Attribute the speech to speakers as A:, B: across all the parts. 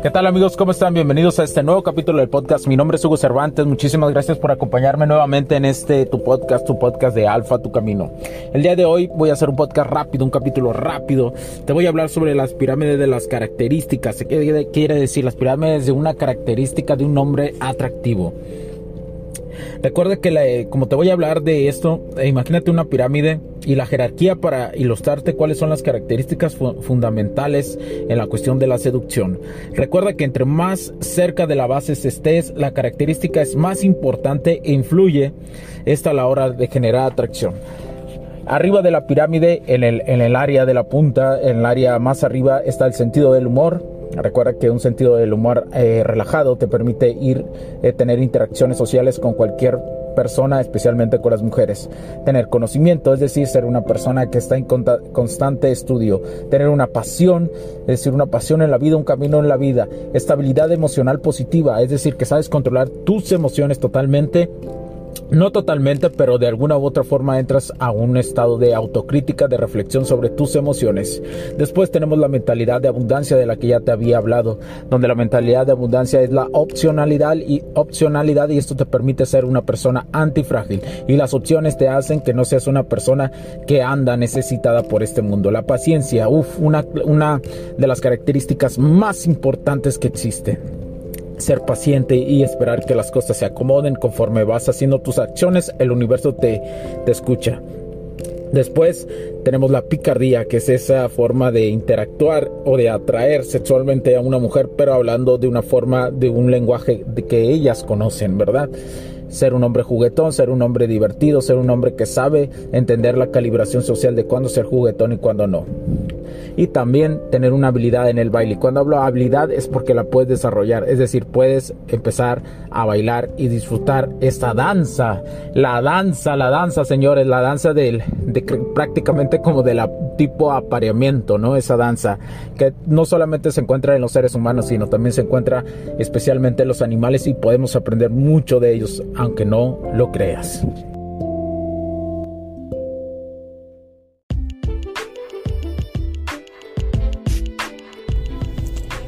A: ¿Qué tal amigos? ¿Cómo están? Bienvenidos a este nuevo capítulo del podcast. Mi nombre es Hugo Cervantes. Muchísimas gracias por acompañarme nuevamente en este tu podcast, tu podcast de Alfa, tu camino. El día de hoy voy a hacer un podcast rápido, un capítulo rápido. Te voy a hablar sobre las pirámides de las características. ¿Qué quiere decir? Las pirámides de una característica de un hombre atractivo. Recuerda que como te voy a hablar de esto, eh, imagínate una pirámide y la jerarquía para ilustrarte cuáles son las características fundamentales en la cuestión de la seducción. Recuerda que entre más cerca de la base estés, la característica es más importante e influye esta a la hora de generar atracción. Arriba de la pirámide, en el, en el área de la punta, en el área más arriba, está el sentido del humor, Recuerda que un sentido del humor eh, relajado te permite ir, eh, tener interacciones sociales con cualquier persona, especialmente con las mujeres. Tener conocimiento, es decir, ser una persona que está en constante estudio. Tener una pasión, es decir, una pasión en la vida, un camino en la vida. Estabilidad emocional positiva, es decir, que sabes controlar tus emociones totalmente no totalmente, pero de alguna u otra forma entras a un estado de autocrítica, de reflexión sobre tus emociones. Después tenemos la mentalidad de abundancia de la que ya te había hablado, donde la mentalidad de abundancia es la opcionalidad y opcionalidad y esto te permite ser una persona antifrágil y las opciones te hacen que no seas una persona que anda necesitada por este mundo. La paciencia, uff, una, una de las características más importantes que existe ser paciente y esperar que las cosas se acomoden conforme vas haciendo tus acciones, el universo te, te escucha. Después tenemos la picardía, que es esa forma de interactuar o de atraer sexualmente a una mujer, pero hablando de una forma, de un lenguaje de que ellas conocen, ¿verdad? Ser un hombre juguetón, ser un hombre divertido, ser un hombre que sabe entender la calibración social de cuándo ser juguetón y cuándo no y también tener una habilidad en el baile. Cuando hablo habilidad es porque la puedes desarrollar, es decir, puedes empezar a bailar y disfrutar esta danza, la danza, la danza, señores, la danza del, de prácticamente como de la tipo apareamiento, ¿no? Esa danza que no solamente se encuentra en los seres humanos, sino también se encuentra especialmente en los animales y podemos aprender mucho de ellos, aunque no lo creas.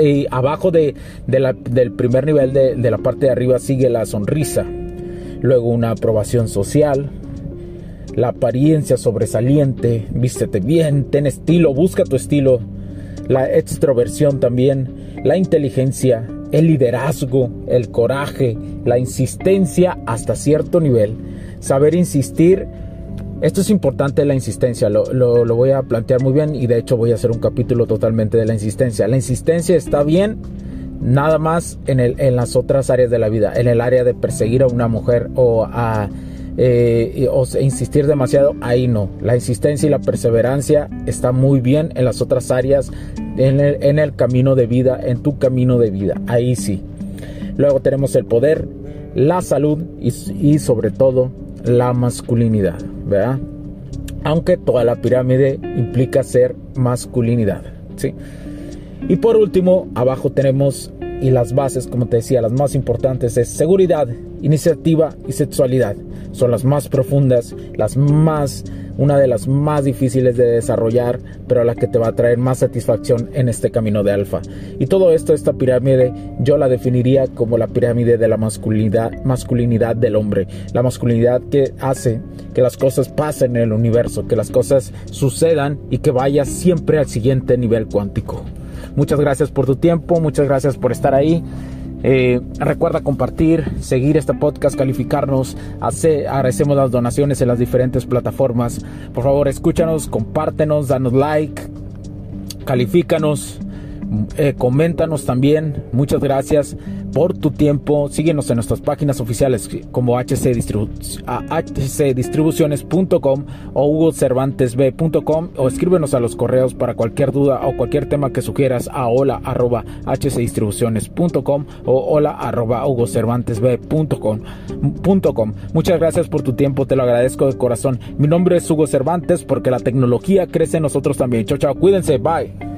A: Y abajo de, del primer nivel de, de la parte de arriba sigue la sonrisa, luego una aprobación social, la apariencia sobresaliente, vístete bien, ten estilo, busca tu estilo, la extroversión también, la inteligencia, el liderazgo, el coraje, la insistencia hasta cierto nivel, saber insistir esto es importante, la insistencia, lo, voy a plantear muy bien y de hecho voy a hacer un capítulo totalmente de la insistencia. La insistencia está bien nada más en, el, en las otras áreas de la vida, en el área de perseguir a una mujer o a eh, o insistir demasiado, ahí no. La insistencia y la perseverancia está muy bien en las otras áreas, en el, en el camino de vida, en tu camino de vida, ahí sí. Luego tenemos el poder, la salud y, sobre todo la masculinidad, ¿verdad? Aunque toda la pirámide implica ser masculinidad, ¿sí? Y por último, abajo tenemos y las bases, como te decía, las más importantes es seguridad, iniciativa y sexualidad. Son las más profundas, las más, una de las más difíciles de desarrollar, pero la que te va a traer más satisfacción en este camino de alfa. Y todo esto, esta pirámide, yo la definiría como la pirámide de la masculinidad, masculinidad del hombre. La masculinidad que hace que las cosas pasen en el universo, que las cosas sucedan y que vaya siempre al siguiente nivel cuántico. Muchas gracias por tu tiempo, muchas gracias por estar ahí. Eh, recuerda compartir, seguir este podcast, calificarnos. Hace, agradecemos las donaciones en las diferentes plataformas. Por favor, escúchanos, compártenos, danos like, califícanos, eh, coméntanos también. Muchas gracias por tu tiempo. Síguenos en nuestras páginas oficiales como hcdistribuciones.com o hugocervantesb.com o escríbenos a los correos para cualquier duda o cualquier tema que sugieras a hola arroba hcdistribuciones.com o hola arroba hugocervantesb.com. Muchas gracias por tu tiempo, te lo agradezco de corazón. Mi nombre es Hugo Cervantes porque la tecnología crece en nosotros también. Chao, chao, cuídense, bye.